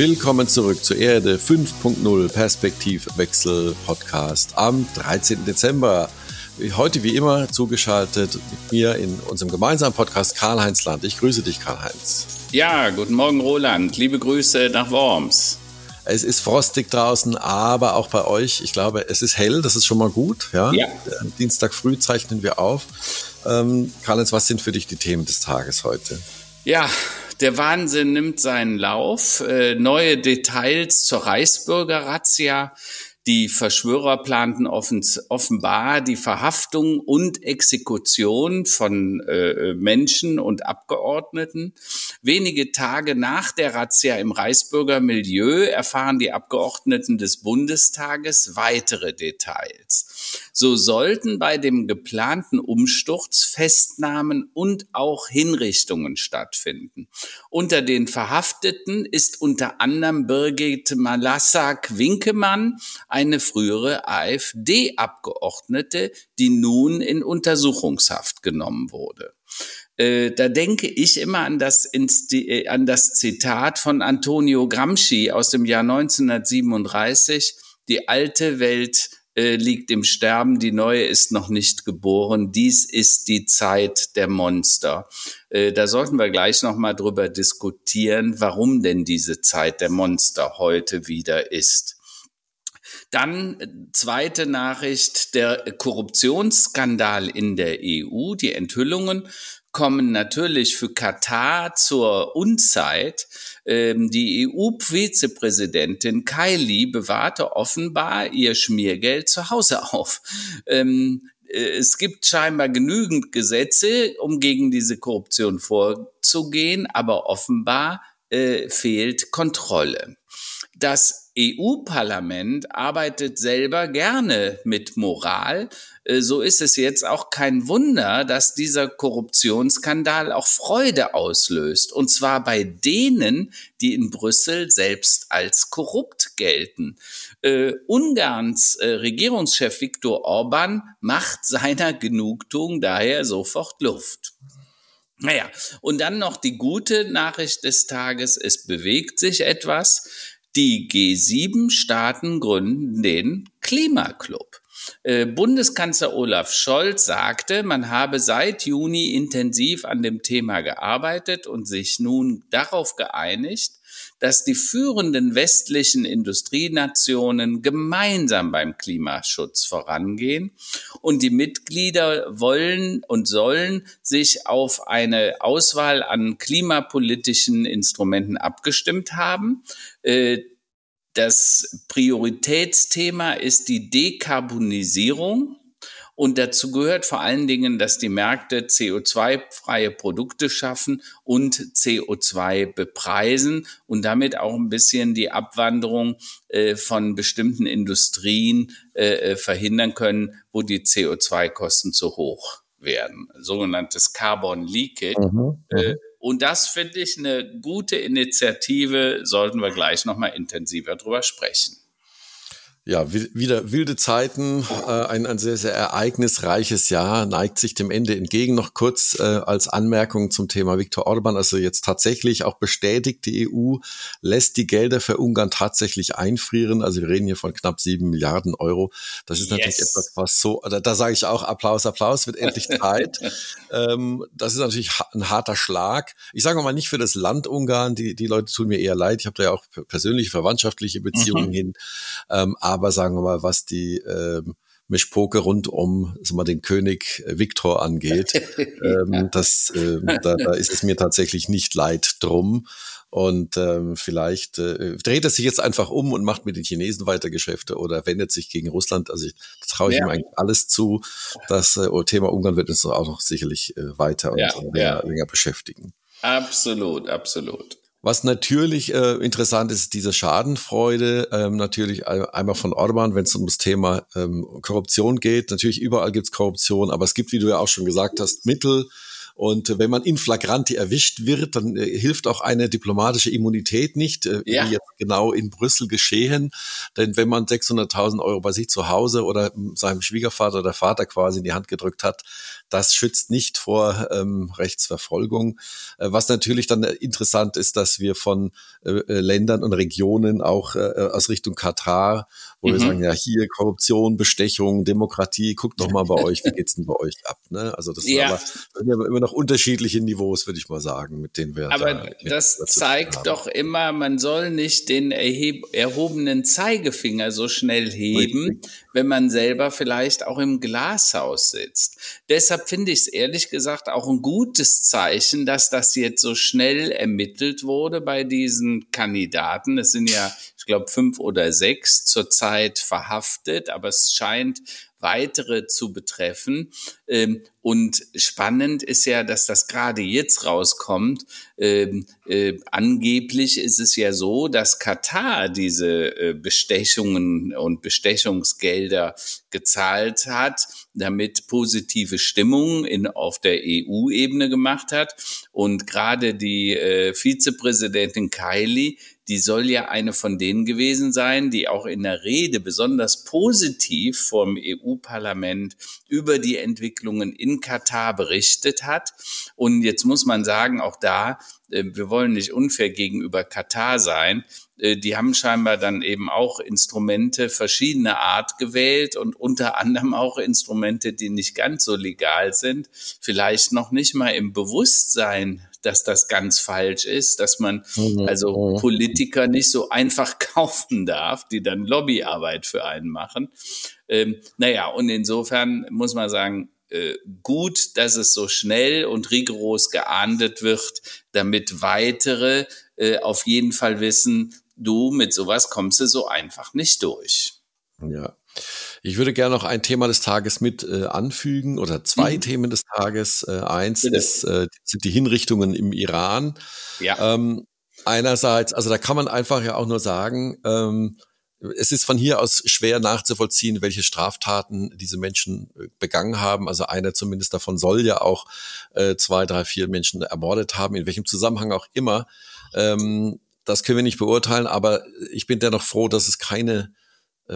Willkommen zurück zur Erde 5.0 Perspektivwechsel Podcast am 13. Dezember. Heute wie immer zugeschaltet mit mir in unserem gemeinsamen Podcast Karl-Heinz Land. Ich grüße dich, Karl-Heinz. Ja, guten Morgen, Roland. Liebe Grüße nach Worms. Es ist frostig draußen, aber auch bei euch. Ich glaube, es ist hell, das ist schon mal gut. Ja. ja. Dienstag früh zeichnen wir auf. Ähm, Karl-Heinz, was sind für dich die Themen des Tages heute? Ja, der Wahnsinn nimmt seinen Lauf. Äh, neue Details zur Reichsbürger-Razzia. Die Verschwörer planten offenbar die Verhaftung und Exekution von äh, Menschen und Abgeordneten. Wenige Tage nach der Razzia im Reichsbürgermilieu erfahren die Abgeordneten des Bundestages weitere Details. So sollten bei dem geplanten Umsturz Festnahmen und auch Hinrichtungen stattfinden. Unter den Verhafteten ist unter anderem Birgit Malassak-Winkemann, eine frühere AfD-Abgeordnete, die nun in Untersuchungshaft genommen wurde äh, da denke ich immer an das, äh, an das Zitat von Antonio Gramsci aus dem Jahr 1937, die alte Welt äh, liegt im Sterben, die neue ist noch nicht geboren. Dies ist die Zeit der Monster. Äh, da sollten wir gleich noch mal drüber diskutieren, warum denn diese Zeit der Monster heute wieder ist. Dann äh, zweite Nachricht, der Korruptionsskandal in der EU, die Enthüllungen kommen natürlich für Katar zur Unzeit. Ähm, die EU-Vizepräsidentin Kylie bewahrte offenbar ihr Schmiergeld zu Hause auf. Ähm, äh, es gibt scheinbar genügend Gesetze, um gegen diese Korruption vorzugehen, aber offenbar äh, fehlt Kontrolle. Das EU-Parlament arbeitet selber gerne mit Moral. Äh, so ist es jetzt auch kein Wunder, dass dieser Korruptionsskandal auch Freude auslöst. Und zwar bei denen, die in Brüssel selbst als korrupt gelten. Äh, Ungarns äh, Regierungschef Viktor Orban macht seiner Genugtuung daher sofort Luft. Naja, und dann noch die gute Nachricht des Tages, es bewegt sich etwas. Die G7-Staaten gründen den Klimaclub. Äh, Bundeskanzler Olaf Scholz sagte, man habe seit Juni intensiv an dem Thema gearbeitet und sich nun darauf geeinigt, dass die führenden westlichen Industrienationen gemeinsam beim Klimaschutz vorangehen und die Mitglieder wollen und sollen sich auf eine Auswahl an klimapolitischen Instrumenten abgestimmt haben. Äh, das Prioritätsthema ist die Dekarbonisierung und dazu gehört vor allen Dingen, dass die Märkte CO2-freie Produkte schaffen und CO2 bepreisen und damit auch ein bisschen die Abwanderung äh, von bestimmten Industrien äh, äh verhindern können, wo die CO2-Kosten zu hoch werden. Sogenanntes Carbon Leakage. Mhm, äh, mhm. und das finde ich eine gute Initiative, sollten wir gleich nochmal intensiver drüber sprechen ja, wieder wilde Zeiten, äh, ein, ein sehr, sehr ereignisreiches Jahr, neigt sich dem Ende entgegen. Noch kurz äh, als Anmerkung zum Thema Viktor Orban, also jetzt tatsächlich auch bestätigt, die EU lässt die Gelder für Ungarn tatsächlich einfrieren. Also wir reden hier von knapp sieben Milliarden Euro. Das ist natürlich yes. etwas, was so, da, da sage ich auch Applaus, Applaus, wird endlich Zeit. ähm, das ist natürlich ein harter Schlag. Ich sage mal nicht für das Land Ungarn, die, die Leute tun mir eher leid. Ich habe da ja auch persönliche, verwandtschaftliche Beziehungen mhm. hin. Ähm, aber sagen wir mal, was die ähm, Mischpoke rund um sagen wir, den König Viktor angeht, ähm, das, ähm, da, da ist es mir tatsächlich nicht leid drum. Und ähm, vielleicht äh, dreht er sich jetzt einfach um und macht mit den Chinesen weiter Geschäfte oder wendet sich gegen Russland. Also ich traue ich ja. ihm eigentlich alles zu. Das äh, Thema Ungarn wird uns auch noch sicherlich äh, weiter und ja, länger, ja. länger beschäftigen. Absolut, absolut. Was natürlich äh, interessant ist, diese Schadenfreude, ähm, natürlich einmal von Orban, wenn es um das Thema ähm, Korruption geht. Natürlich überall gibt es Korruption, aber es gibt, wie du ja auch schon gesagt hast, Mittel, Und wenn man in flagranti erwischt wird, dann äh, hilft auch eine diplomatische Immunität nicht, äh, ja. wie jetzt genau in Brüssel geschehen. Denn wenn man 600.000 Euro bei sich zu Hause oder seinem Schwiegervater oder Vater quasi in die Hand gedrückt hat, das schützt nicht vor ähm, Rechtsverfolgung. Äh, was natürlich dann interessant ist, dass wir von äh, äh Ländern und Regionen auch äh, aus Richtung Katar, wo mhm. wir sagen, ja, hier Korruption, Bestechung, Demokratie, guckt doch mal bei euch, wie geht's denn bei euch ab? Ne? Also das ja. sind aber immer noch unterschiedliche Niveaus, würde ich mal sagen, mit denen wir. Aber da das zeigt doch immer, man soll nicht den erhobenen Zeigefinger so schnell heben, Richtig. Wenn man selber vielleicht auch im Glashaus sitzt. Deshalb finde ich es ehrlich gesagt auch ein gutes Zeichen, dass das jetzt so schnell ermittelt wurde bei diesen Kandidaten. Es sind ja, ich glaube, fünf oder sechs zurzeit verhaftet, aber es scheint weitere zu betreffen. Ähm, und spannend ist ja, dass das gerade jetzt rauskommt. Ähm, äh, angeblich ist es ja so, dass Katar diese äh, Bestechungen und Bestechungsgelder gezahlt hat, damit positive Stimmung in, auf der EU-Ebene gemacht hat. Und gerade die äh, Vizepräsidentin Kylie, die soll ja eine von denen gewesen sein, die auch in der Rede besonders positiv vom EU-Parlament über die Entwicklungen in Katar berichtet hat. Und jetzt muss man sagen, auch da, äh, wir wollen nicht unfair gegenüber Katar sein. Äh, die haben scheinbar dann eben auch Instrumente verschiedener Art gewählt und unter anderem auch Instrumente, die nicht ganz so legal sind, vielleicht noch nicht mal im Bewusstsein dass das ganz falsch ist, dass man mhm. also mhm. Politiker nicht so einfach kaufen darf, die dann Lobbyarbeit für einen machen. Ähm, naja, und insofern muss man sagen, äh, gut, dass es so schnell und rigoros geahndet wird, damit weitere äh, auf jeden Fall wissen, du mit sowas kommst du so einfach nicht durch. Ja. Ich würde gerne noch ein Thema des Tages mit äh, anfügen oder zwei mhm. Themen des Tages. Äh, eins ist, äh, sind die Hinrichtungen im Iran. Ja. Ähm, einerseits, also da kann man einfach ja auch nur sagen, ähm, es ist von hier aus schwer nachzuvollziehen, welche Straftaten diese Menschen äh, begangen haben. Also einer zumindest davon soll ja auch äh, zwei, drei, vier Menschen ermordet haben, in welchem Zusammenhang auch immer. Ähm, das können wir nicht beurteilen, aber ich bin dennoch froh, dass es keine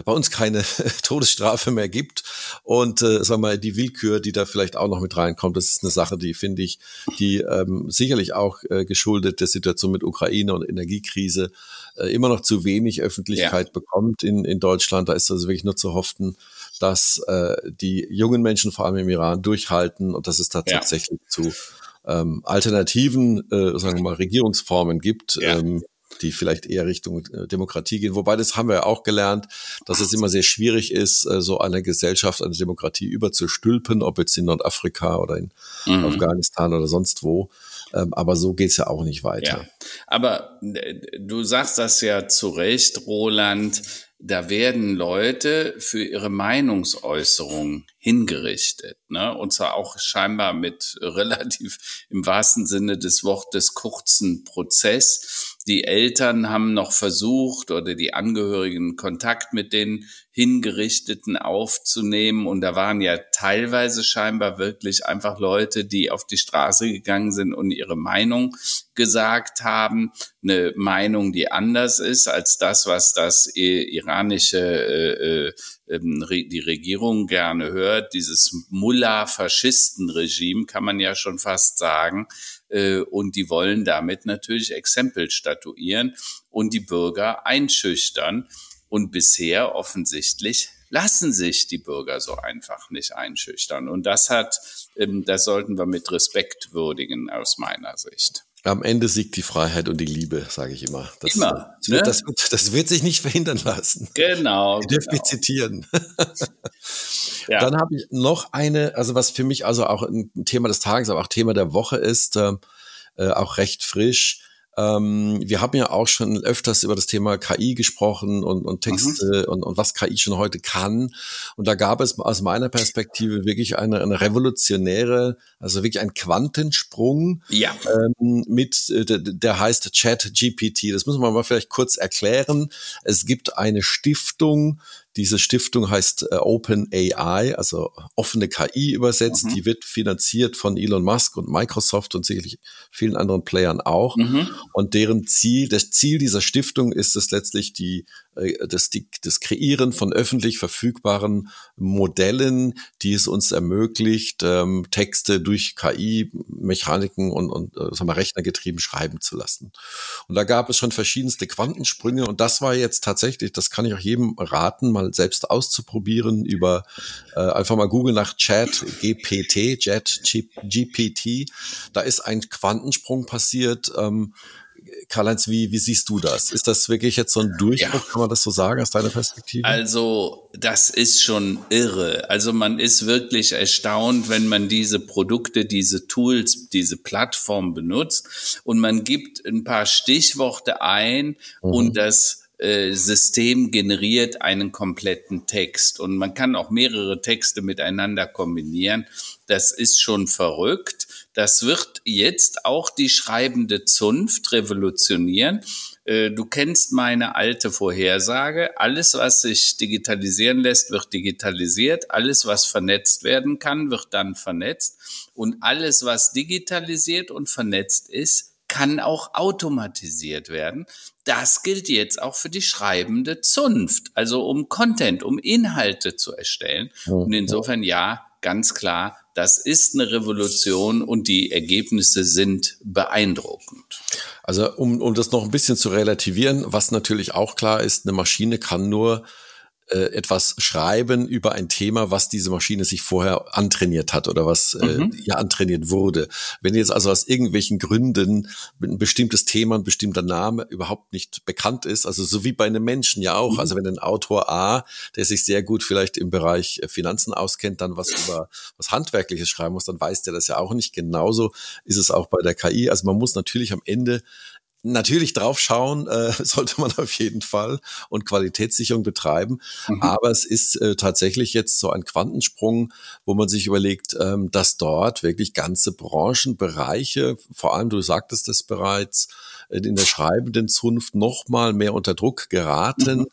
bei uns keine Todesstrafe mehr gibt und äh, sagen wir mal die Willkür, die da vielleicht auch noch mit reinkommt, das ist eine Sache, die finde ich, die ähm, sicherlich auch äh, geschuldet der Situation mit Ukraine und Energiekrise äh, immer noch zu wenig Öffentlichkeit ja. bekommt in, in Deutschland. Da ist also wirklich nur zu hoffen, dass äh, die jungen Menschen vor allem im Iran durchhalten und dass es da ja. tatsächlich zu ähm, alternativen, äh, sagen wir mal, Regierungsformen gibt. Ja. Ähm, die vielleicht eher Richtung äh, Demokratie gehen. Wobei das haben wir ja auch gelernt, dass es immer sehr schwierig ist, äh, so eine Gesellschaft, eine Demokratie überzustülpen, ob jetzt in Nordafrika oder in mhm. Afghanistan oder sonst wo. Ähm, aber so geht's ja auch nicht weiter. Ja. Aber äh, du sagst das ja zu Recht, Roland da werden Leute für ihre Meinungsäußerung hingerichtet, ne? Und zwar auch scheinbar mit relativ im wahrsten Sinne des Wortes kurzen Prozess. Die Eltern haben noch versucht oder die Angehörigen Kontakt mit den Hingerichteten aufzunehmen. Und da waren ja teilweise scheinbar wirklich einfach Leute, die auf die Straße gegangen sind und ihre Meinung gesagt haben. Eine Meinung, die anders ist als das, was das iranische, äh, äh, ähm, die Regierung gerne hört. Dieses Mullah-Faschisten-Regime kann man ja schon fast sagen und die wollen damit natürlich Exempel statuieren und die Bürger einschüchtern. Und bisher offensichtlich lassen sich die Bürger so einfach nicht einschüchtern. Und das hat, ähm, das sollten wir mit Respekt würdigen aus meiner Sicht. Am Ende siegt die Freiheit und die Liebe, sage ich immer. Das, immer. Das, ne? wird, das, wird, das wird sich nicht verhindern lassen. Genau. Ich dürfte genau. mich zitieren. ja. Dann habe ich noch eine, also was für mich also auch ein Thema des Tages, aber auch Thema der Woche ist, äh, äh auch recht frisch. Ähm, wir haben ja auch schon öfters über das Thema KI gesprochen und, und Texte mhm. und, und was KI schon heute kann. Und da gab es aus meiner Perspektive wirklich eine, eine revolutionäre, also wirklich ein Quantensprung ja. ähm, mit, äh, der, der heißt Chat GPT. Das muss man mal vielleicht kurz erklären. Es gibt eine Stiftung, Diese Stiftung heißt äh, Open AI, also offene KI übersetzt. Mhm. Die wird finanziert von Elon Musk und Microsoft und sicherlich vielen anderen Playern auch. Mhm. Und deren Ziel, das Ziel dieser Stiftung ist es letztlich die das, die, das Kreieren von öffentlich verfügbaren Modellen, die es uns ermöglicht, ähm, Texte durch KI, Mechaniken und, und äh, sagen wir, Rechnergetrieben schreiben zu lassen. Und da gab es schon verschiedenste Quantensprünge und das war jetzt tatsächlich, das kann ich auch jedem raten, mal selbst auszuprobieren über äh, einfach mal Google nach Chat GPT, Chat GPT. Da ist ein Quantensprung passiert. Ähm, Karl-Heinz, wie, wie siehst du das? Ist das wirklich jetzt so ein Durchbruch, ja. kann man das so sagen, aus deiner Perspektive? Also, das ist schon irre. Also, man ist wirklich erstaunt, wenn man diese Produkte, diese Tools, diese Plattform benutzt und man gibt ein paar Stichworte ein mhm. und das äh, System generiert einen kompletten Text und man kann auch mehrere Texte miteinander kombinieren. Das ist schon verrückt. Das wird jetzt auch die schreibende Zunft revolutionieren. Äh, du kennst meine alte Vorhersage. Alles, was sich digitalisieren lässt, wird digitalisiert. Alles, was vernetzt werden kann, wird dann vernetzt. Und alles, was digitalisiert und vernetzt ist, kann auch automatisiert werden. Das gilt jetzt auch für die schreibende Zunft, also um Content, um Inhalte zu erstellen. Und insofern ja, ganz klar, das ist eine Revolution und die Ergebnisse sind beeindruckend. Also um, um das noch ein bisschen zu relativieren, was natürlich auch klar ist, eine Maschine kann nur äh, etwas schreiben über ein Thema, was diese Maschine sich vorher antrainiert hat oder was äh, mhm. äh, ja antrainiert wurde. Wenn jetzt also aus irgendwelchen Gründen ein bestimmtes Thema, ein bestimmter Name überhaupt nicht bekannt ist, also so wie bei einem Menschen ja auch, mhm. also wenn ein Autor A, der sich sehr gut vielleicht im Bereich äh, Finanzen auskennt, dann was über was Handwerkliches schreiben muss, dann weiß der das ja auch nicht. Genauso ist es auch bei der KI. Also man muss natürlich am Ende natürlich drauf schauen, äh, sollte man auf jeden Fall und Qualitätssicherung betreiben. Mhm. Aber es ist äh, tatsächlich jetzt so ein Quantensprung, wo man sich überlegt, ähm, dass dort wirklich ganze Branchenbereiche, vor allem du sagtest es bereits, äh, in der schreibenden Zunft noch mal mehr unter Druck geraten, mhm.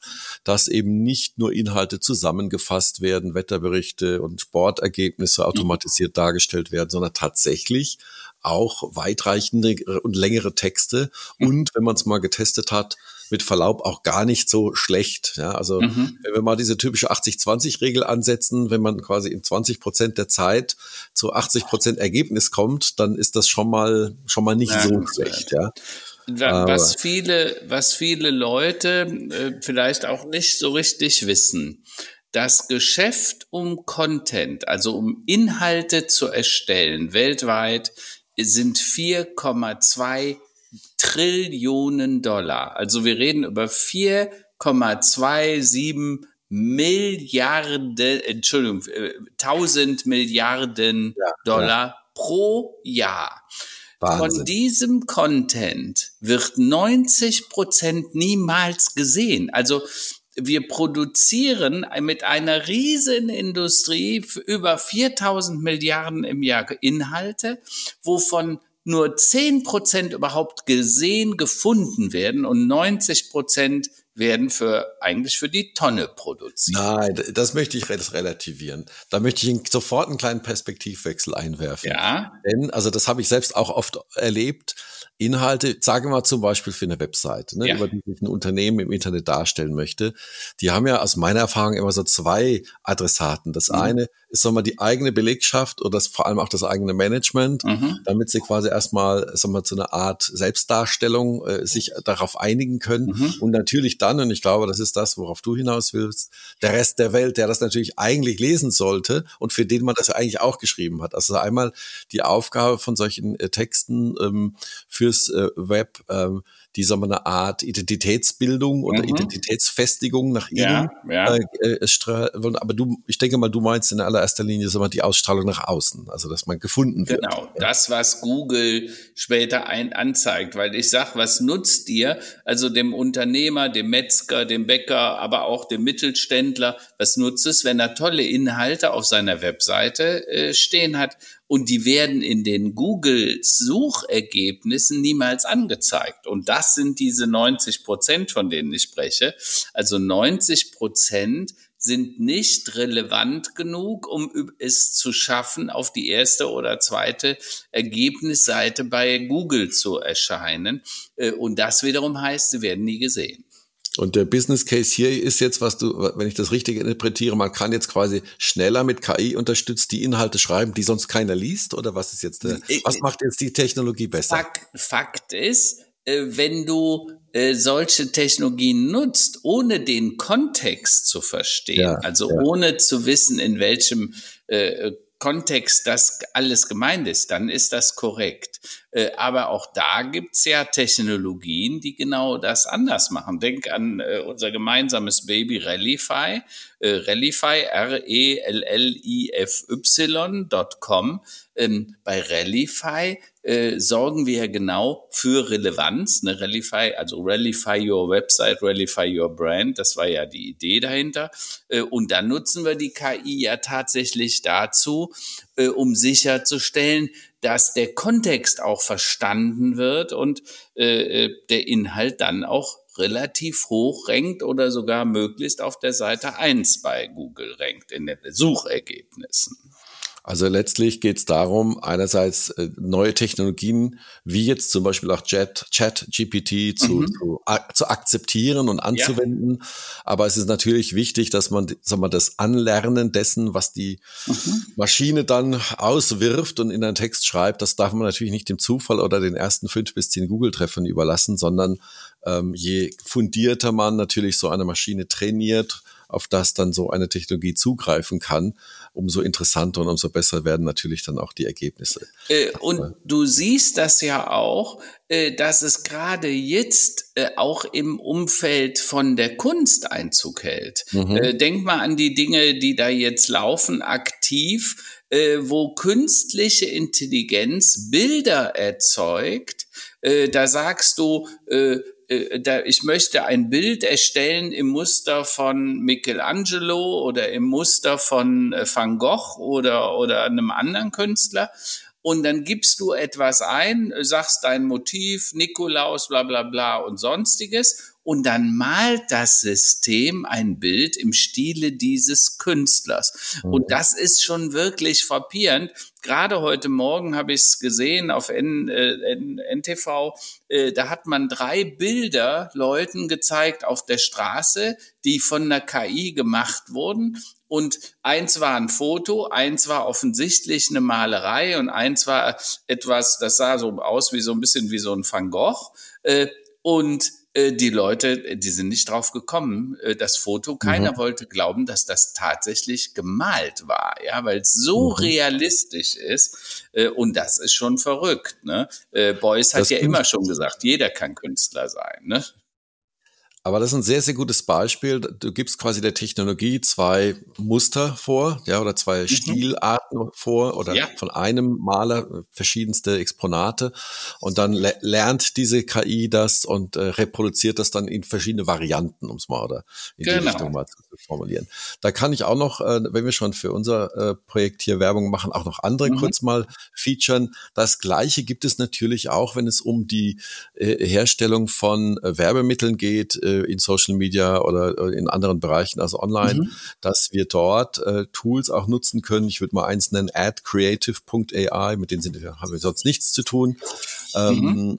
dass eben nicht nur Inhalte zusammengefasst werden, Wetterberichte und Sportergebnisse automatisiert mhm. dargestellt werden, sondern tatsächlich auch weitreichende und längere Texte mhm. und wenn man es mal getestet hat, mit Verlaub auch gar nicht so schlecht. Ja, also mhm. wenn wir mal diese typische 80-20-Regel ansetzen, wenn man quasi in 20 Prozent der Zeit zu 80 Prozent Ergebnis kommt, dann ist das schon mal schon mal nicht ja, so schlecht. Ja. Was viele, was viele Leute äh, vielleicht auch nicht so richtig wissen. Das Geschäft um Content, also um Inhalte zu erstellen, weltweit sind 4,2 Trillionen Dollar. Also wir reden über 4,27 Milliarden, Entschuldigung, 1000 äh, Milliarden ja, Dollar ja. pro Jahr. Wahnsinn. Von diesem Content wird 90 Prozent niemals gesehen. Also wir produzieren mit einer riesen Industrie über 4000 Milliarden im Jahr Inhalte, wovon nur 10 Prozent überhaupt gesehen, gefunden werden und 90 Prozent werden für eigentlich für die Tonne produziert. Nein, das möchte ich relativieren. Da möchte ich sofort einen kleinen Perspektivwechsel einwerfen. Ja. Denn, also das habe ich selbst auch oft erlebt. Inhalte, sagen wir mal zum Beispiel für eine Website, ne, ja. über die sich ein Unternehmen im Internet darstellen möchte, die haben ja aus meiner Erfahrung immer so zwei Adressaten. Das mhm. eine sagen wir, die eigene Belegschaft oder das, vor allem auch das eigene Management, mhm. damit sie quasi erstmal sagen wir, zu einer Art Selbstdarstellung äh, sich darauf einigen können. Mhm. Und natürlich dann, und ich glaube, das ist das, worauf du hinaus willst, der Rest der Welt, der das natürlich eigentlich lesen sollte und für den man das eigentlich auch geschrieben hat. Also einmal die Aufgabe von solchen äh, Texten ähm, fürs äh, Web, ähm, die sagen wir, eine Art Identitätsbildung oder mhm. Identitätsfestigung nach innen. Ja, ja. Äh, äh, aber du, ich denke mal, du meinst in allererster Linie sagen wir, die Ausstrahlung nach außen, also dass man gefunden wird. Genau, das, was Google später ein anzeigt, weil ich sag, was nutzt dir, also dem Unternehmer, dem Metzger, dem Bäcker, aber auch dem Mittelständler, was nutzt es, wenn er tolle Inhalte auf seiner Webseite äh, stehen hat und die werden in den Google-Suchergebnissen niemals angezeigt. Und das sind diese 90 Prozent, von denen ich spreche. Also 90 Prozent sind nicht relevant genug, um es zu schaffen, auf die erste oder zweite Ergebnisseite bei Google zu erscheinen. Äh, und das wiederum heißt, sie werden nie gesehen. Und der Business Case hier ist jetzt, was du, wenn ich das richtig interpretiere, man kann jetzt quasi schneller mit KI unterstützt die Inhalte schreiben, die sonst keiner liest, oder was ist jetzt, der, äh, was macht jetzt die Technologie besser? Fakt, Fakt ist, äh, wenn du äh, solche Technologien nutzt, ohne den Kontext zu verstehen, ja, also ja. ohne zu wissen, in welchem äh, Kontext das alles gemeint ist, dann ist das korrekt. Äh, aber auch da gibt's ja Technologien, die genau das anders machen. Denk an äh, unser gemeinsames Baby Rallify, äh, Rallify, R-E-L-L-I-F-Y.com. Ähm, bei Rallify äh, sorgen wir genau für Relevanz. Ne? Rallify, also Rallify Your Website, Rallify Your Brand, das war ja die Idee dahinter. Äh, und dann nutzen wir die KI ja tatsächlich dazu, äh, um sicherzustellen, dass der Kontext auch verstanden wird und äh, äh der Inhalt dann auch relativ hoch rankt oder sogar möglichst auf der Seite eins bei Google rankt in den Suchergebnissen. Also letztlich geht es darum, einerseits äh, neue Technologien wie jetzt zum Beispiel auch Chat, Chat GPT zu, mhm. zu, zu, akzeptieren und anzuwenden. Ja. Aber es ist natürlich wichtig, dass man sag mal, das Anlernen dessen, was die mhm. Maschine dann auswirft und in einen Text schreibt, das darf man natürlich nicht dem Zufall oder den ersten fünf bis zehn Google-Treffern überlassen, sondern ähm, je fundierter man natürlich so eine Maschine trainiert, auf das dann so eine Technologie zugreifen kann, umso interessanter und umso besser werden natürlich dann auch die Ergebnisse. Äh, und du siehst das ja auch, äh, dass es gerade jetzt äh, auch im Umfeld von der Kunst Einzug hält. Mhm. Äh, denk mal an die Dinge, die da jetzt laufen, aktiv, äh, wo künstliche Intelligenz Bilder erzeugt. Äh, da sagst du, äh, da, ich möchte ein Bild erstellen im Muster von Michelangelo oder im Muster von äh, Van Gogh oder, oder einem anderen Künstler. Und dann gibst du etwas ein, sagst dein Motiv, Nikolaus, bla bla bla und sonstiges und dann malt das System ein Bild im Stile dieses Künstlers. Mhm. Und das ist schon wirklich frappierend. Gerade heute Morgen habe ich es gesehen auf N, äh, N, NTV. Äh, da hat man drei Bilder Leuten gezeigt auf der Straße, die von der KI gemacht wurden. Und eins war ein Foto, eins war offensichtlich eine Malerei und eins war etwas, das sah so aus wie so ein bisschen wie so ein Van Gogh. Äh, und die Leute, die sind nicht drauf gekommen, äh, das Foto. Keiner mhm. wollte glauben, dass das tatsächlich gemalt war, ja, weil es so mhm. realistisch ist. Äh, und das ist schon verrückt. Ne? Beuys hat das ja immer schon gesagt, jeder kann Künstler sein. Ne? Aber das ist ein sehr, sehr gutes Beispiel. Du gibst quasi der Technologie zwei Muster vor, ja, oder zwei mhm. Stilarten vor oder ja. von einem Maler verschiedenste Exponate und dann le lernt diese KI das und äh, reproduziert das dann in verschiedene Varianten, um es mal oder in genau. die Richtung mal zu formulieren. Da kann ich auch noch, äh, wenn wir schon für unser äh, Projekt hier Werbung machen, auch noch andere mhm. kurz mal featuren. Das Gleiche gibt es natürlich auch, wenn es um die äh, Herstellung von äh, Werbemitteln geht äh, in Social Media oder äh, in anderen Bereichen, also online, mhm. dass wir dort äh, Tools auch nutzen können. Ich würde mal eins nennen, adcreative.ai, mit denen sind, haben wir sonst nichts zu tun. Mhm. Ähm,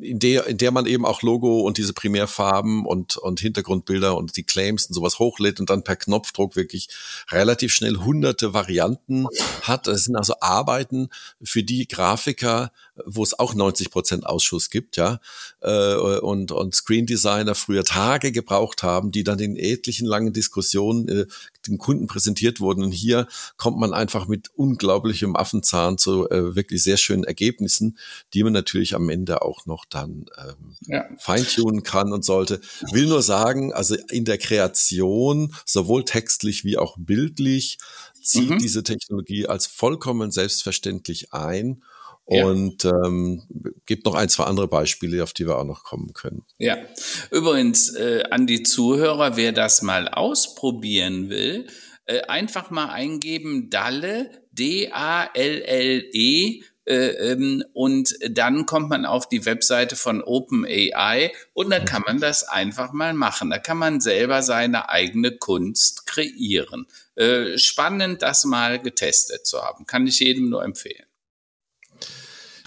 in der, in der man eben auch Logo und diese Primärfarben und, und Hintergrundbilder und die Claims und sowas hochlädt und dann per Knopfdruck wirklich relativ schnell hunderte Varianten hat. Das sind also Arbeiten für die Grafiker, wo es auch 90 Prozent Ausschuss gibt, ja, äh, und, und Screen Designer früher Tage gebraucht haben, die dann in etlichen langen Diskussionen äh, dem Kunden präsentiert wurden. Und hier kommt man einfach mit unglaublichem Affenzahn zu äh, wirklich sehr schönen Ergebnissen, die man natürlich am Ende auch noch dann ähm, ja. feintunen kann und sollte. Will nur sagen, also in der Kreation, sowohl textlich wie auch bildlich, zieht mhm. diese Technologie als vollkommen selbstverständlich ein und ähm, gibt noch ein, zwei andere Beispiele, auf die wir auch noch kommen können. Ja, übrigens äh, an die Zuhörer, wer das mal ausprobieren will, äh, einfach mal eingeben Dalle, D-A-L-L-E Äh, ähm, und dann kommt man auf die Webseite von OpenAI und da kann man das einfach mal machen. Da kann man selber seine eigene Kunst kreieren. Äh, spannend, das mal getestet zu haben. Kann ich jedem nur empfehlen.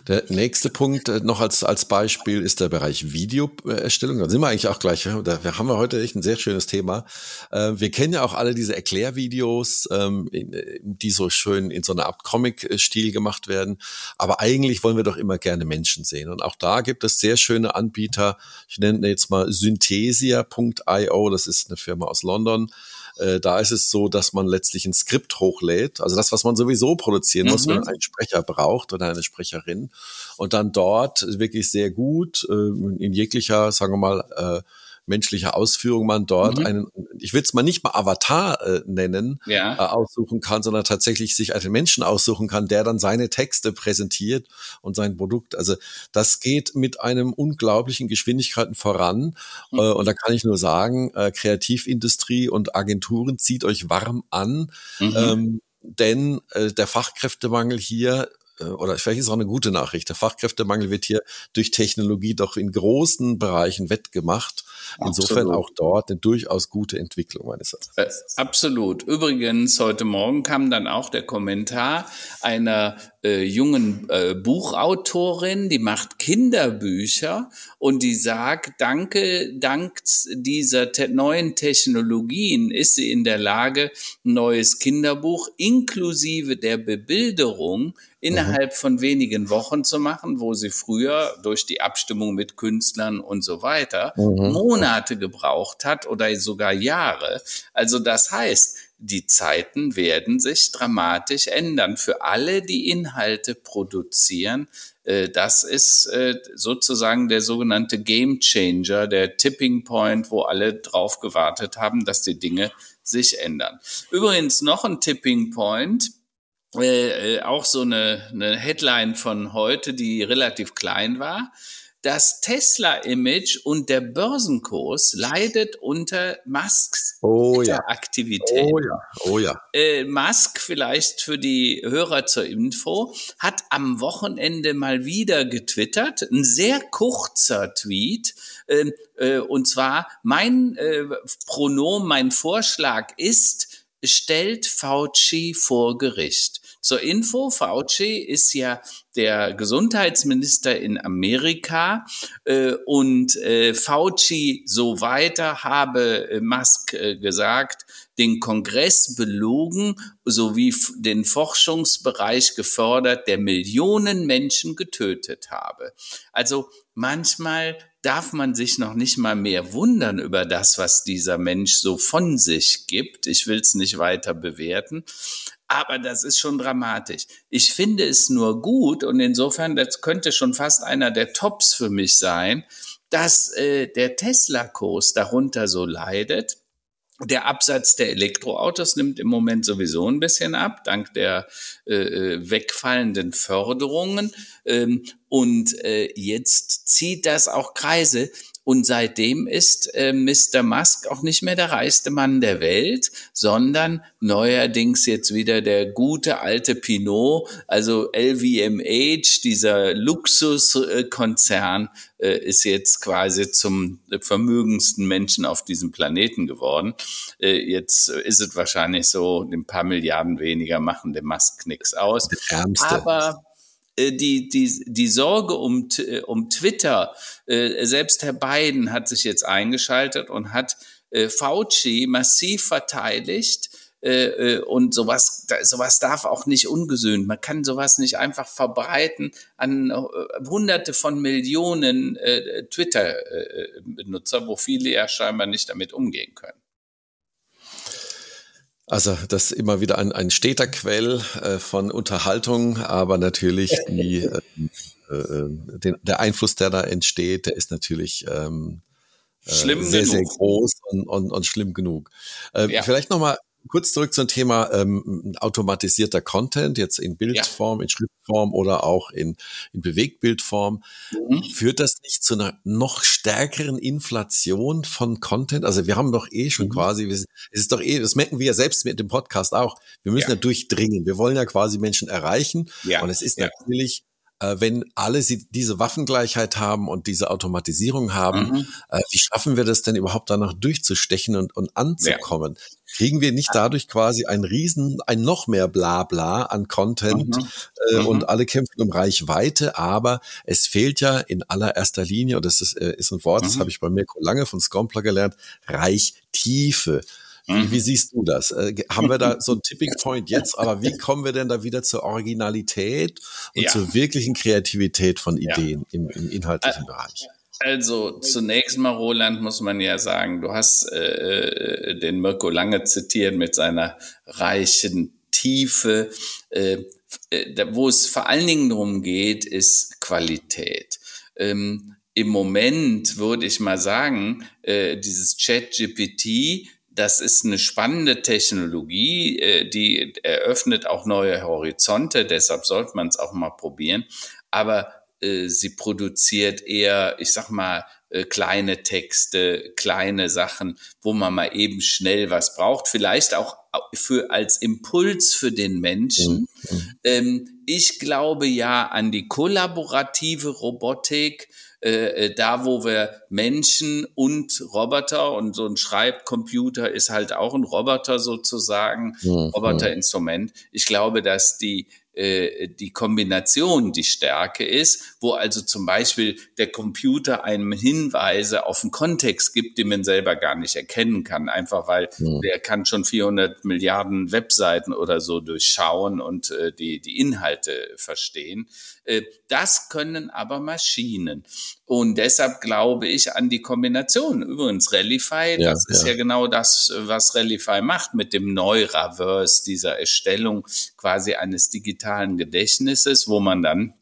Der nächste Punkt äh, noch als, als Beispiel ist der Bereich Videoerstellung. Da sind wir eigentlich auch gleich. Da haben wir heute echt ein sehr schönes Thema. Äh, wir kennen ja auch alle diese Erklärvideos, ähm, die so schön in so einer Art Comic-Stil gemacht werden. Aber eigentlich wollen wir doch immer gerne Menschen sehen. Und auch da gibt es sehr schöne Anbieter. Ich nenne jetzt mal Synthesia.io. Das ist eine Firma aus London äh, da ist es so, dass man letztlich ein Skript hochlädt, also das, was man sowieso produzieren mhm. muss, wenn man einen Sprecher braucht oder eine Sprecherin, und dann dort wirklich sehr gut äh, in jeglicher, sagen wir mal, äh, menschliche Ausführung man dort mhm. einen, ich will es mal nicht mal Avatar äh, nennen, ja. äh, aussuchen kann, sondern tatsächlich sich einen Menschen aussuchen kann, der dann seine Texte präsentiert und sein Produkt. Also das geht mit einem unglaublichen Geschwindigkeiten voran. Mhm. Äh, und da kann ich nur sagen, äh, Kreativindustrie und Agenturen zieht euch warm an. Mhm. Ähm, denn äh, der Fachkräftemangel hier oder vielleicht ist es auch eine gute Nachricht. Der Fachkräftemangel wird hier durch Technologie doch in großen Bereichen wettgemacht. Insofern absolut. auch dort eine durchaus gute Entwicklung meines Erachtens. Äh, absolut. Übrigens, heute Morgen kam dann auch der Kommentar einer äh, jungen äh, Buchautorin, die macht Kinderbücher und die sagt, danke, dank dieser te neuen Technologien ist sie in der Lage, ein neues Kinderbuch inklusive der Bebilderung innerhalb mhm. von wenigen Wochen zu machen, wo sie früher durch die Abstimmung mit Künstlern und so weiter mhm. Monate gebraucht hat oder sogar Jahre. Also das heißt, die Zeiten werden sich dramatisch ändern für alle, die Inhalte produzieren. Äh, das ist äh, sozusagen der sogenannte Game Changer, der Tipping Point, wo alle drauf gewartet haben, dass die Dinge sich ändern. Übrigens noch ein Tipping Point. Äh, auch so eine, eine Headline von heute, die relativ klein war das Tesla-Image und der Börsenkurs leidet unter Musks oh, ja. Aktivität. Oh ja, oh ja. Äh, Musk vielleicht für die Hörer zur Info hat am Wochenende mal wieder getwittert, ein sehr kurzer Tweet, äh, äh, und zwar mein äh, Pronom, mein Vorschlag ist, stellt Fauci vor Gericht. Zur Info, Fauci ist ja der Gesundheitsminister in Amerika äh, und äh, Fauci so weiter habe äh, Musk äh, gesagt, den Kongress belogen sowie den Forschungsbereich gefördert, der Millionen Menschen getötet habe. Also manchmal darf man sich noch nicht mal mehr wundern über das, was dieser Mensch so von sich gibt. Ich will es nicht weiter bewerten. Aber das ist schon dramatisch. Ich finde es nur gut und insofern, das könnte schon fast einer der Tops für mich sein, dass äh, der Tesla-Kurs darunter so leidet. Der Absatz der Elektroautos nimmt im Moment sowieso ein bisschen ab, dank der äh, äh wegfallenden Förderungen. Ähm, und äh, jetzt zieht das auch Kreise. Und seitdem ist äh, Mr. Musk auch nicht mehr der reichste Mann der Welt, sondern neuerdings jetzt wieder der gute alte Pinot, also LVMH, dieser Luxuskonzern, äh, ist jetzt quasi zum vermögendsten Menschen auf diesem Planeten geworden. Äh, jetzt ist es wahrscheinlich so, ein paar Milliarden weniger machen dem Musk nichts aus. Aber die, die, die Sorge um, äh, um Twitter, äh, selbst Herr Biden hat sich jetzt eingeschaltet und hat Fauci massiv verteidigt. Und sowas, sowas darf auch nicht ungesühnt. Man kann sowas nicht einfach verbreiten an Hunderte von Millionen Twitter-Benutzer, wo viele ja scheinbar nicht damit umgehen können. Also das ist immer wieder ein, ein steter Quell äh, von Unterhaltung, aber natürlich die, äh, äh, den, der Einfluss, der da entsteht, der ist natürlich ähm, äh, sehr, genug. sehr groß und, und, und schlimm genug. Äh, ja. Vielleicht nochmal kurz zurück zum Thema ähm, automatisierter Content, jetzt in Bildform, ja. in Schriftform oder auch in, in Bewegtbildform. Mhm. Führt das nicht zu einer noch stärkeren Inflation von Content? Also wir haben doch eh schon mhm. quasi, es ist doch eh, das merken wir ja selbst mit dem Podcast auch, wir müssen ja, ja durchdringen. Wir wollen ja quasi Menschen erreichen. Ja. Und es ist natürlich wenn alle sie diese Waffengleichheit haben und diese Automatisierung haben, mhm. äh, wie schaffen wir das denn überhaupt danach durchzustechen und, und anzukommen? Ja. Kriegen wir nicht dadurch quasi ein Riesen, ein noch mehr Blabla an Content mhm. Äh, mhm. und alle kämpfen um Reichweite, aber es fehlt ja in allererster Linie, und das ist, äh, ist ein Wort, das mhm. habe ich bei Mirko Lange von Scompler gelernt, Reichtiefe. Wie, wie mhm. siehst du das? Äh, haben wir da so ein Tipping Point jetzt, aber wie kommen wir denn da wieder zur Originalität und ja. zur wirklichen Kreativität von Ideen ja. im, im, inhaltlichen Bereich? Also zunächst mal, Roland, muss man ja sagen, du hast äh, äh den Mirko Lange zitiert mit seiner reichen Tiefe. Äh, äh, wo es vor allen Dingen darum geht, ist Qualität. Ähm, Im Moment würde ich mal sagen, äh, dieses Chat-GPT das ist eine spannende Technologie, äh, die eröffnet auch neue Horizonte, deshalb sollte man es auch mal probieren. Aber äh, sie produziert eher, ich sag mal, äh, kleine Texte, kleine Sachen, wo man mal eben schnell was braucht, vielleicht auch für als Impuls für den Menschen. Mhm. Ähm, ich glaube ja an die kollaborative Robotik äh, äh, da, wo wir Menschen und Roboter und so ein Schreibcomputer ist halt auch ein Roboter sozusagen, mhm. Roboterinstrument. Ich glaube, dass die die Kombination die Stärke ist, wo also zum Beispiel der Computer einem Hinweise auf einen Kontext gibt, den man selber gar nicht erkennen kann, einfach weil mhm. der kann schon 400 Milliarden Webseiten oder so durchschauen und äh, die, die Inhalte verstehen. Äh, das können aber Maschinen. Und deshalb glaube ich an die Kombination. Übrigens, Rallify, ja, das ist ja. ja genau das, was Rallify macht mit dem Neuraverse, dieser Erstellung quasi eines digitalen Gedächtnisses, wo man dann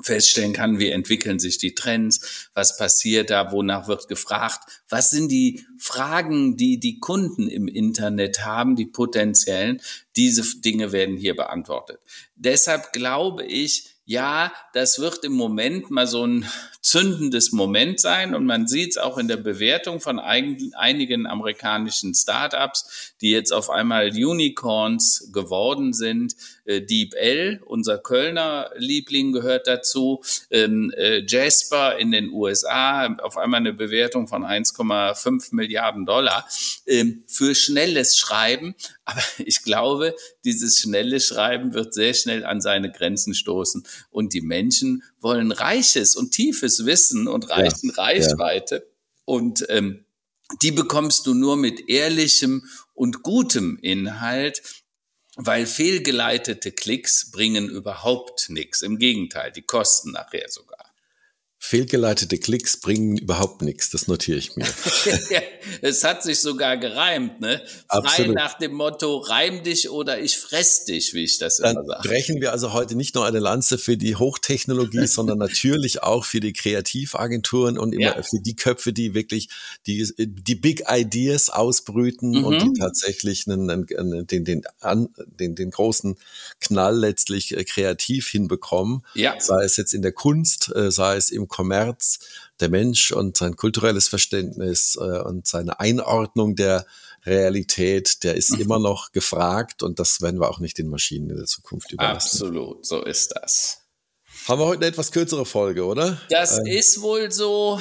feststellen kann, wie entwickeln sich die Trends, was passiert da, wonach wird gefragt, was sind die Fragen, die die Kunden im Internet haben, die potenziellen, diese Dinge werden hier beantwortet. Deshalb glaube ich, ja, das wird im Moment mal so ein zündendes Moment sein und man sieht es auch in der Bewertung von einigen amerikanischen Startups, die jetzt auf einmal Unicorns geworden sind. Äh, DeepL, unser Kölner Liebling gehört dazu. Ähm, äh, Jasper in den USA, auf einmal eine Bewertung von 1,5 Milliarden Dollar ähm, für schnelles Schreiben. Aber ich glaube, dieses schnelle Schreiben wird sehr schnell an seine Grenzen stoßen und die Menschen wollen reiches und tiefes Wissen und reichen ja, Reichweite. Ja. Und ähm, die bekommst du nur mit ehrlichem und gutem Inhalt, weil fehlgeleitete Klicks bringen überhaupt nichts. Im Gegenteil, die kosten nachher sogar. Fehlgeleitete Klicks bringen überhaupt nichts, das notiere ich mir. es hat sich sogar gereimt, ne? Frei Absolut. nach dem Motto, reim dich oder ich fress dich, wie ich das Dann immer sage. brechen wir also heute nicht nur eine Lanze für die Hochtechnologie, sondern natürlich auch für die Kreativagenturen und immer ja. für die Köpfe, die wirklich die, die Big Ideas ausbrüten mhm. und die tatsächlich einen, einen, den, den, den, den großen Knall letztlich äh, kreativ hinbekommen. Ja. Sei es jetzt in der Kunst, äh, sei es im Kommerz, der Mensch und sein kulturelles Verständnis äh, und seine Einordnung der Realität, der ist mhm. immer noch gefragt und das werden wir auch nicht den Maschinen in der Zukunft überlassen. Absolut, so ist das. Haben wir heute eine etwas kürzere Folge, oder? Das ähm. ist wohl so,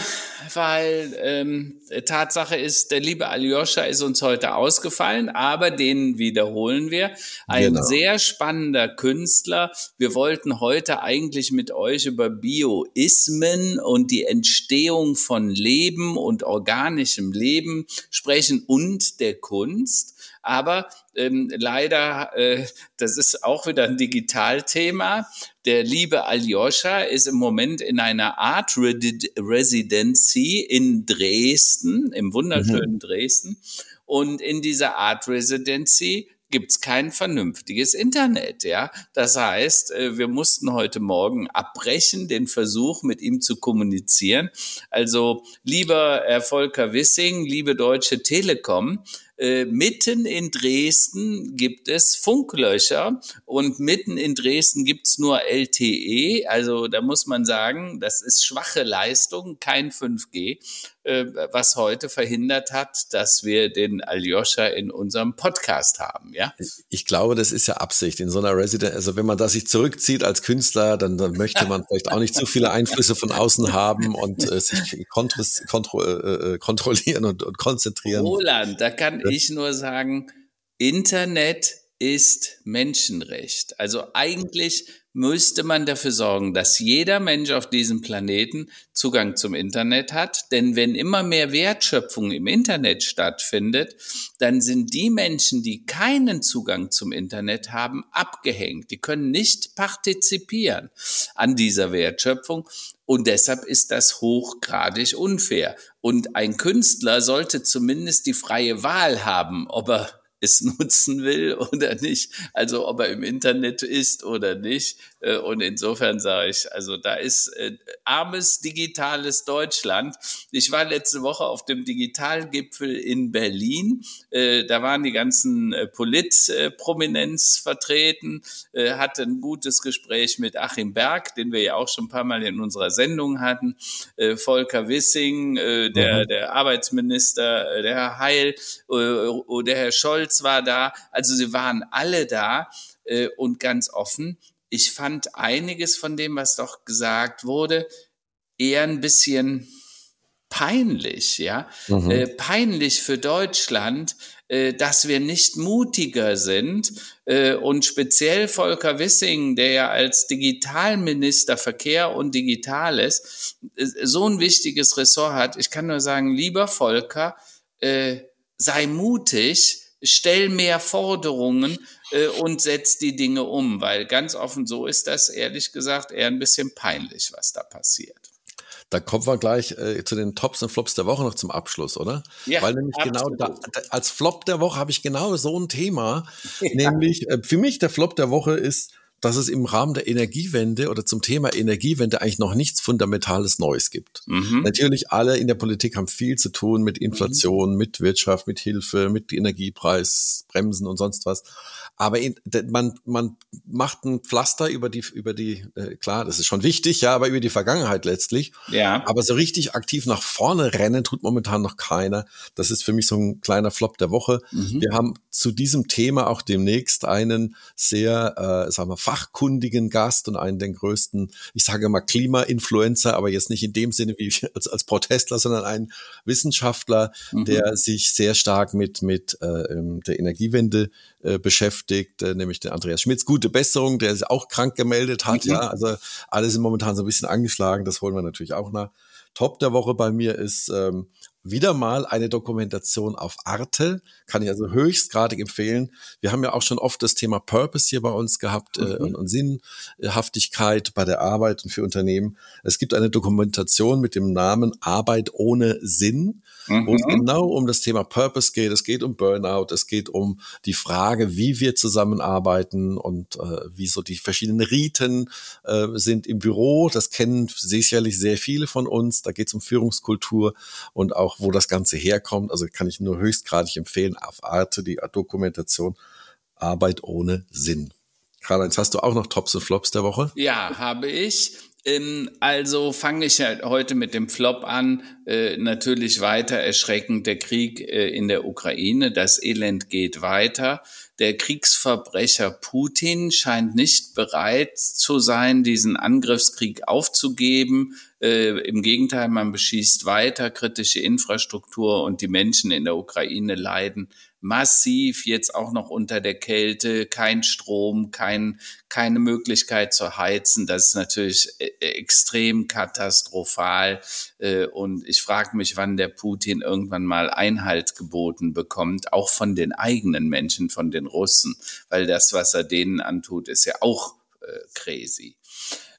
weil ähm, Tatsache ist, der liebe Aljoscha ist uns heute ausgefallen, aber den wiederholen wir. Ein genau. sehr spannender Künstler. Wir wollten heute eigentlich mit euch über Bioismen und die Entstehung von Leben und organischem Leben sprechen und der Kunst. Aber ähm, leider, äh, das ist auch wieder ein Digitalthema. Der liebe Aljoscha ist im Moment in einer Art Residency in Dresden, im wunderschönen mhm. Dresden. Und in dieser Art Residency gibt's kein vernünftiges Internet, ja. Das heißt, äh, wir mussten heute Morgen abbrechen, den Versuch, mit ihm zu kommunizieren. Also, lieber Herr Volker Wissing, liebe Deutsche Telekom, Äh, mitten in Dresden gibt es Funklöcher und mitten in Dresden gibt's nur LTE. Also da muss man sagen, das ist schwache Leistung, kein 5G. Äh, was heute verhindert hat, dass wir den Aljoscha in unserem Podcast haben, ja? Ich glaube, das ist ja Absicht in so einer Resident, also wenn man da sich zurückzieht als Künstler, dann, dann möchte man vielleicht auch nicht zu viele Einflüsse von außen haben und äh, sich kontro kontro äh, äh, kontrollieren und, und konzentrieren. Roland, da kann. Ich nur sagen, Internet ist Menschenrecht. Also eigentlich müsste man dafür sorgen, dass jeder Mensch auf diesem Planeten Zugang zum Internet hat. Denn wenn immer mehr Wertschöpfung im Internet stattfindet, dann sind die Menschen, die keinen Zugang zum Internet haben, abgehängt. Die können nicht partizipieren an dieser Wertschöpfung. Und deshalb ist das hochgradig unfair. Und ein Künstler sollte zumindest die freie Wahl haben, ob er es nutzen will oder nicht. Also ob er im Internet ist oder nicht. Äh, und insofern sage ich, also da ist äh, armes digitales Deutschland. Ich war letzte Woche auf dem Digitalgipfel in Berlin. Äh, da waren die ganzen Politprominenz vertreten, hatte ein gutes Gespräch mit Achim Berg, den wir ja auch schon ein paar Mal in unserer Sendung hatten, Volker Wissing, der, mhm. der Arbeitsminister, der Herr Heil, der Herr Scholz war da. Also sie waren alle da und ganz offen ich fand einiges von dem, was doch gesagt wurde, eher ein bisschen peinlich, ja, mhm. äh, peinlich für Deutschland, äh, dass wir nicht mutiger sind äh, und speziell Volker Wissing, der ja als Digitalminister Verkehr und Digitales äh, so ein wichtiges Ressort hat. Ich kann nur sagen, lieber Volker, äh, sei mutig, stell mehr Forderungen äh, und setz die Dinge um, weil ganz offen so ist das ehrlich gesagt eher ein bisschen peinlich, was da passiert. Da kommen wir gleich äh, zu den Tops und Flops der Woche noch zum Abschluss, oder? Ja, Weil nämlich absolut. genau da, als Flop der Woche habe ich genau so ein Thema. Ja. Nämlich, äh, für mich der Flop der Woche ist dass es im Rahmen der Energiewende oder zum Thema Energiewende eigentlich noch nichts Fundamentales Neues gibt. Mhm. Natürlich alle in der Politik haben viel zu tun mit Inflation, mhm. mit Wirtschaft, mit Hilfe, mit Energiepreisbremsen und sonst was. Aber in, man, man macht ein Pflaster über die, über die, äh, klar, das ist schon wichtig, ja, aber über die Vergangenheit letztlich. Ja. Aber so richtig aktiv nach vorne rennen tut momentan noch keiner. Das ist für mich so ein kleiner Flop der Woche. Mhm. Wir haben zu diesem Thema auch demnächst einen sehr, äh, sagen wir, fachkundigen Gast und einen der größten, ich sage mal Klima-Influencer, aber jetzt nicht in dem Sinne wie als, als Protestler, sondern ein Wissenschaftler, mhm. der sich sehr stark mit, mit äh, ähm, der Energiewende äh, beschäftigt, äh, nämlich den Andreas Schmitz. Gute Besserung, der sich auch krank gemeldet hat, mhm. ja. Also alle sind momentan so ein bisschen angeschlagen, das holen wir natürlich auch nach. Top der Woche bei mir ist ähm, wieder mal eine Dokumentation auf Arte. Kann ich also höchstgradig empfehlen. Wir haben ja auch schon oft das Thema Purpose hier bei uns gehabt äh, mhm. äh, und, und, Sinnhaftigkeit bei der Arbeit und für Unternehmen. Es gibt eine Dokumentation mit dem Namen Arbeit ohne Sinn, mhm. wo es mhm. genau um das Thema Purpose geht. Es geht um Burnout, es geht um die Frage, wie wir zusammenarbeiten und äh, wie so die verschiedenen Riten äh, sind im Büro. Das kennen sicherlich sehr viele von uns. Da geht es um Führungskultur und auch wo das Ganze herkommt. Also kann ich nur höchstgradig empfehlen, auf Arte die Dokumentation Arbeit ohne Sinn. Karl-Heinz, hast du auch noch Tops und Flops der Woche? Ja, habe ich. Ähm, also fange ich halt heute mit dem Flop an. Äh, natürlich weiter erschreckend der Krieg äh, in der Ukraine. Das Elend geht weiter. Der Kriegsverbrecher Putin scheint nicht bereit zu sein, diesen Angriffskrieg aufzugeben. Äh, Im Gegenteil, man beschießt weiter kritische Infrastruktur und die Menschen in der Ukraine leiden massiv jetzt auch noch unter der Kälte, kein Strom, kein, keine Möglichkeit zu heizen. Das ist natürlich äh, extrem katastrophal. Äh, und ich frage mich, wann der Putin irgendwann mal Einhalt geboten bekommt, auch von den eigenen Menschen, von den Russen, weil das, was er denen antut, ist ja auch äh, crazy.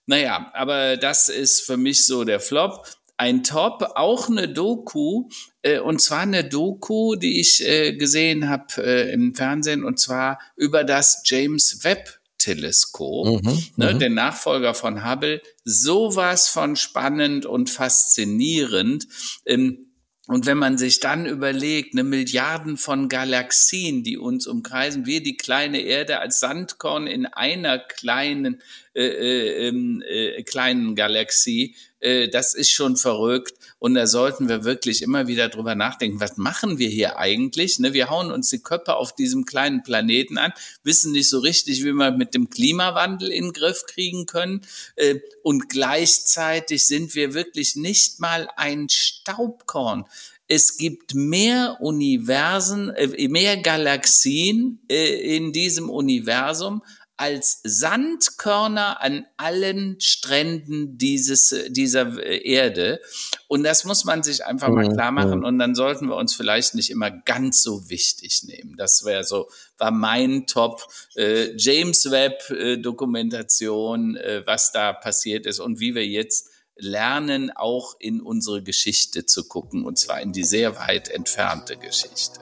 Naja, aber das ist für mich so der Flop ein Top, auch eine Doku, äh, und zwar eine Doku, die ich äh, gesehen habe äh, im Fernsehen, und zwar über das James Webb Teleskop, mhm, ne, mhm. den Nachfolger von Hubble, sowas von spannend und faszinierend. Ähm, Und wenn man sich dann überlegt, eine Milliarden von Galaxien, die uns umkreisen, wir die kleine Erde als Sandkorn in einer kleinen äh, äh, ähm, äh, kleinen Galaxie, äh, das ist schon verrückt. Und da sollten wir wirklich immer wieder drüber nachdenken, was machen wir hier eigentlich? Ne, wir hauen uns die Köpfe auf diesem kleinen Planeten an, wissen nicht so richtig, wie wir mit dem Klimawandel in den Griff kriegen können. Äh, und gleichzeitig sind wir wirklich nicht mal ein Staubkorn es gibt mehr Universen, äh, mehr Galaxien in diesem Universum als Sandkörner an allen Stränden dieses, dieser Erde. Und das muss man sich einfach mal mhm, klar machen. Und dann sollten wir uns vielleicht nicht immer ganz so wichtig nehmen. Das wäre so, war mein Top äh, James Webb äh, Dokumentation, äh, was da passiert ist und wie wir jetzt lernen, auch in unsere Geschichte zu gucken, und zwar in die sehr weit entfernte Geschichte.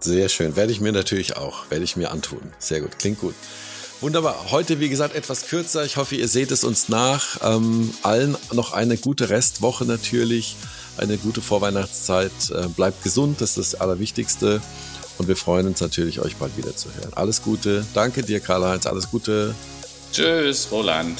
Sehr schön. Werde ich mir natürlich auch, werde ich mir antun. Sehr gut, klingt gut. Wunderbar. Heute, wie gesagt, etwas kürzer. Ich hoffe, ihr seht es uns nach. Ähm, allen noch eine gute Restwoche natürlich, eine gute Vorweihnachtszeit. Äh, bleibt gesund, das ist das Allerwichtigste. Und wir freuen uns natürlich, euch bald wieder zu hören. Alles Gute. Danke dir, Karl-Heinz. Alles Gute. Tschüss, Roland.